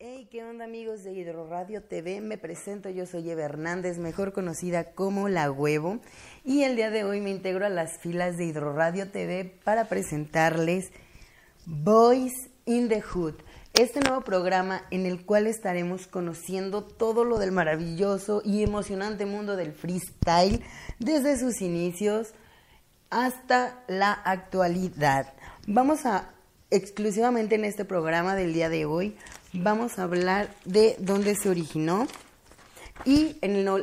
Hey, ¿qué onda amigos de Hidroradio TV? Me presento, yo soy Eva Hernández, mejor conocida como La Huevo, y el día de hoy me integro a las filas de Hidroradio TV para presentarles Boys in the Hood, este nuevo programa en el cual estaremos conociendo todo lo del maravilloso y emocionante mundo del freestyle desde sus inicios hasta la actualidad. Vamos a exclusivamente en este programa del día de hoy vamos a hablar de dónde se originó y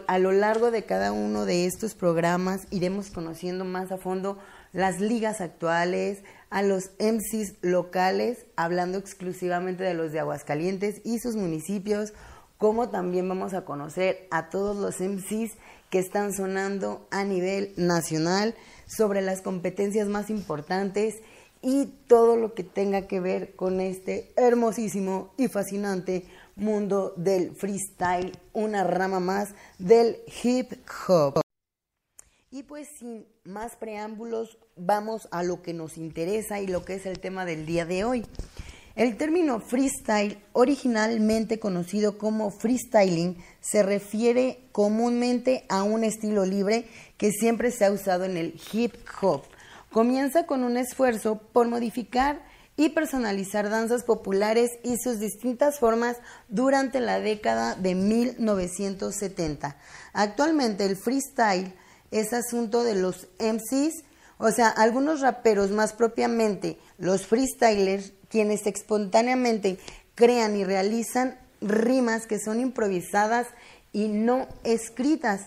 a lo largo de cada uno de estos programas iremos conociendo más a fondo las ligas actuales, a los MCs locales, hablando exclusivamente de los de Aguascalientes y sus municipios, como también vamos a conocer a todos los MCs que están sonando a nivel nacional sobre las competencias más importantes y todo lo que tenga que ver con este hermosísimo y fascinante mundo del freestyle, una rama más del hip hop. Y pues sin más preámbulos, vamos a lo que nos interesa y lo que es el tema del día de hoy. El término freestyle, originalmente conocido como freestyling, se refiere comúnmente a un estilo libre que siempre se ha usado en el hip hop comienza con un esfuerzo por modificar y personalizar danzas populares y sus distintas formas durante la década de 1970. Actualmente el freestyle es asunto de los MCs, o sea, algunos raperos más propiamente, los freestylers, quienes espontáneamente crean y realizan rimas que son improvisadas y no escritas.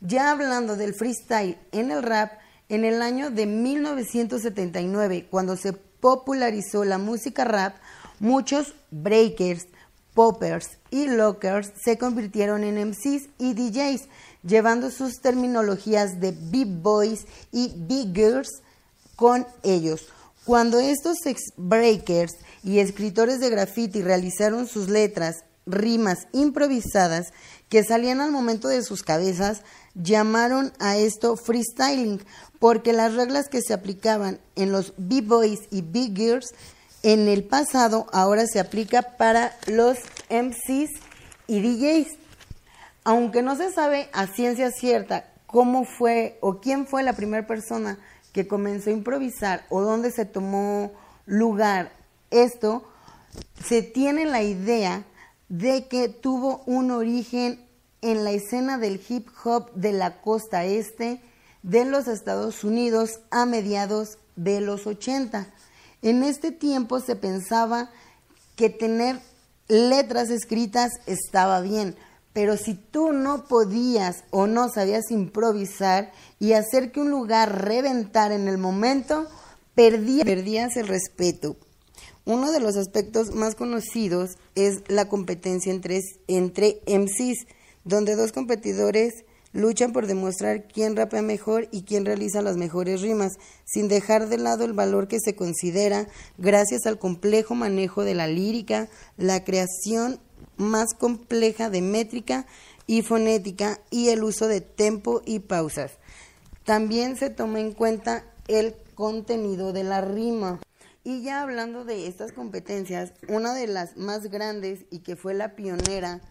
Ya hablando del freestyle en el rap, en el año de 1979, cuando se popularizó la música rap, muchos breakers, poppers y lockers se convirtieron en MCs y DJs, llevando sus terminologías de b-boys y b-girls con ellos. Cuando estos breakers y escritores de graffiti realizaron sus letras, rimas improvisadas que salían al momento de sus cabezas, llamaron a esto freestyling, porque las reglas que se aplicaban en los B-Boys y B-Girls en el pasado ahora se aplica para los MCs y DJs. Aunque no se sabe a ciencia cierta cómo fue o quién fue la primera persona que comenzó a improvisar o dónde se tomó lugar esto, se tiene la idea de que tuvo un origen en la escena del hip hop de la costa este de los Estados Unidos a mediados de los 80. En este tiempo se pensaba que tener letras escritas estaba bien, pero si tú no podías o no sabías improvisar y hacer que un lugar reventara en el momento, perdías el respeto. Uno de los aspectos más conocidos es la competencia entre, entre MCs donde dos competidores luchan por demostrar quién rapea mejor y quién realiza las mejores rimas, sin dejar de lado el valor que se considera gracias al complejo manejo de la lírica, la creación más compleja de métrica y fonética y el uso de tempo y pausas. También se toma en cuenta el contenido de la rima. Y ya hablando de estas competencias, una de las más grandes y que fue la pionera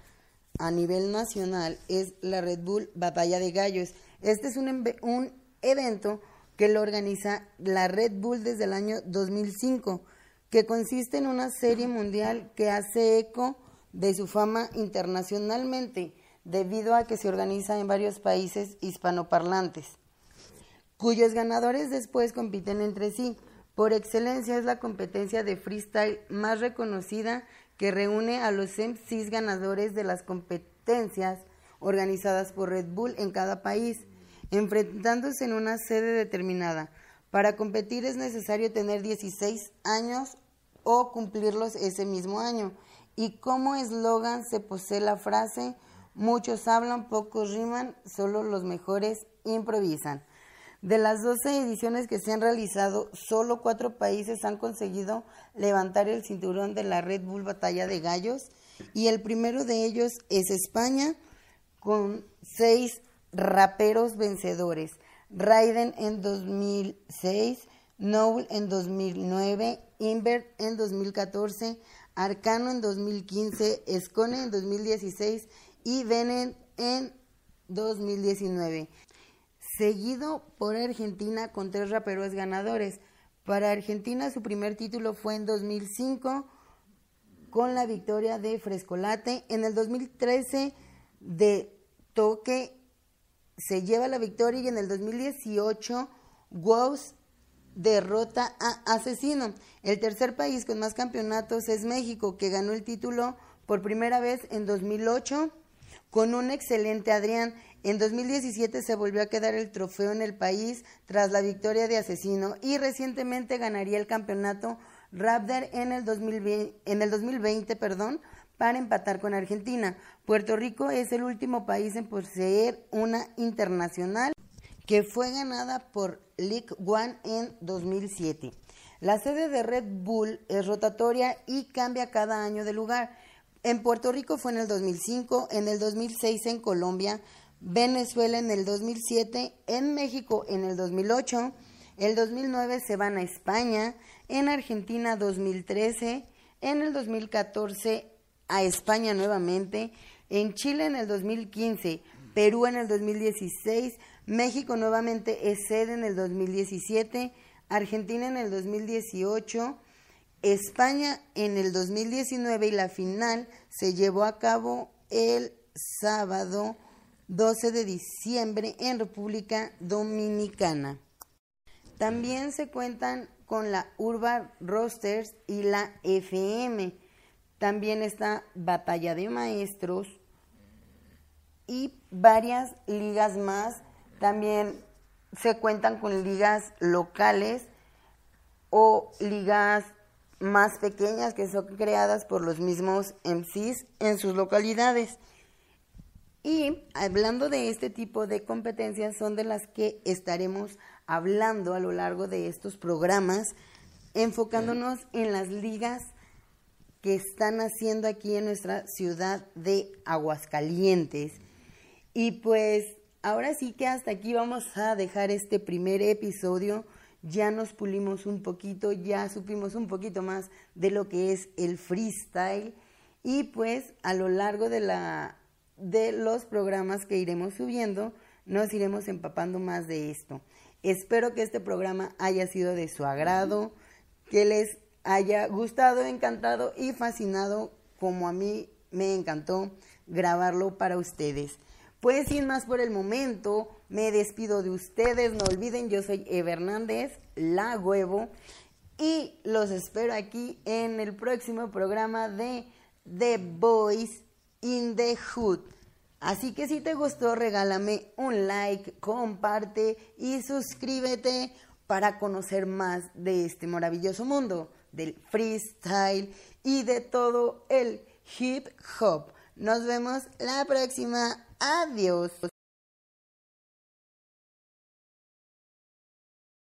a nivel nacional es la Red Bull Batalla de Gallos. Este es un, evento que lo organiza la Red Bull desde el año 2005, que consiste en una serie mundial que hace eco de su fama internacionalmente, debido a que se organiza en varios países hispanoparlantes, cuyos ganadores después compiten entre sí. Por excelencia es la competencia de freestyle más reconocida que reúne a los MCs ganadores de las competencias organizadas por Red Bull en cada país, enfrentándose en una sede determinada. Para competir es necesario tener 16 años o cumplirlos ese mismo año. Y como eslogan se posee la frase, muchos hablan, pocos riman, solo los mejores improvisan. De las 12 ediciones que se han realizado, solo cuatro países han conseguido levantar el cinturón de la Red Bull Batalla de Gallos y el primero de ellos es España con seis raperos vencedores. Raiden en 2006, Noel en 2009, Invert en 2014, Arcano en 2015, Escone en 2016 y Benen en 2019. Seguido por Argentina con tres raperos ganadores. Para Argentina su primer título fue en 2005 con la victoria de Frescolate. En el 2013 de Toque se lleva la victoria y en el 2018 Wows derrota a Asesino. El tercer país con más campeonatos es México, que ganó el título por primera vez en 2008 con un excelente Adrián. En 2017 se volvió a quedar el trofeo en el país tras la victoria de Asesino y recientemente ganaría el campeonato Raptor en el 2020, en el 2020 perdón, para empatar con Argentina. Puerto Rico es el último país en poseer una internacional que fue ganada por League One en 2007. La sede de Red Bull es rotatoria y cambia cada año de lugar. En Puerto Rico fue en el 2005, en el 2006 en Colombia, Venezuela en el 2007, en México en el 2008, el 2009 se van a España, en Argentina 2013, en el 2014 a España nuevamente, en Chile en el 2015, Perú en el 2016, México nuevamente es sede en el 2017, Argentina en el 2018, España en el 2019 y la final se llevó a cabo el sábado 12 de diciembre en República Dominicana. También se cuentan con la Urban Rosters y la FM. También está Batalla de Maestros y varias ligas más. También se cuentan con ligas locales o ligas más pequeñas que son creadas por los mismos MCs en sus localidades. Y hablando de este tipo de competencias son de las que estaremos hablando a lo largo de estos programas, enfocándonos en las ligas que están haciendo aquí en nuestra ciudad de Aguascalientes. Y pues ahora sí que hasta aquí vamos a dejar este primer episodio. Ya nos pulimos un poquito, ya supimos un poquito más de lo que es el freestyle. Y pues a lo largo de la de los programas que iremos subiendo, nos iremos empapando más de esto. Espero que este programa haya sido de su agrado, que les haya gustado, encantado y fascinado como a mí me encantó grabarlo para ustedes. Pues sin más por el momento, me despido de ustedes. No olviden, yo soy Eve Hernández, la huevo, y los espero aquí en el próximo programa de The Boys in the Hood. Así que si te gustó, regálame un like, comparte y suscríbete para conocer más de este maravilloso mundo del freestyle y de todo el hip hop. Nos vemos la próxima. Adeus!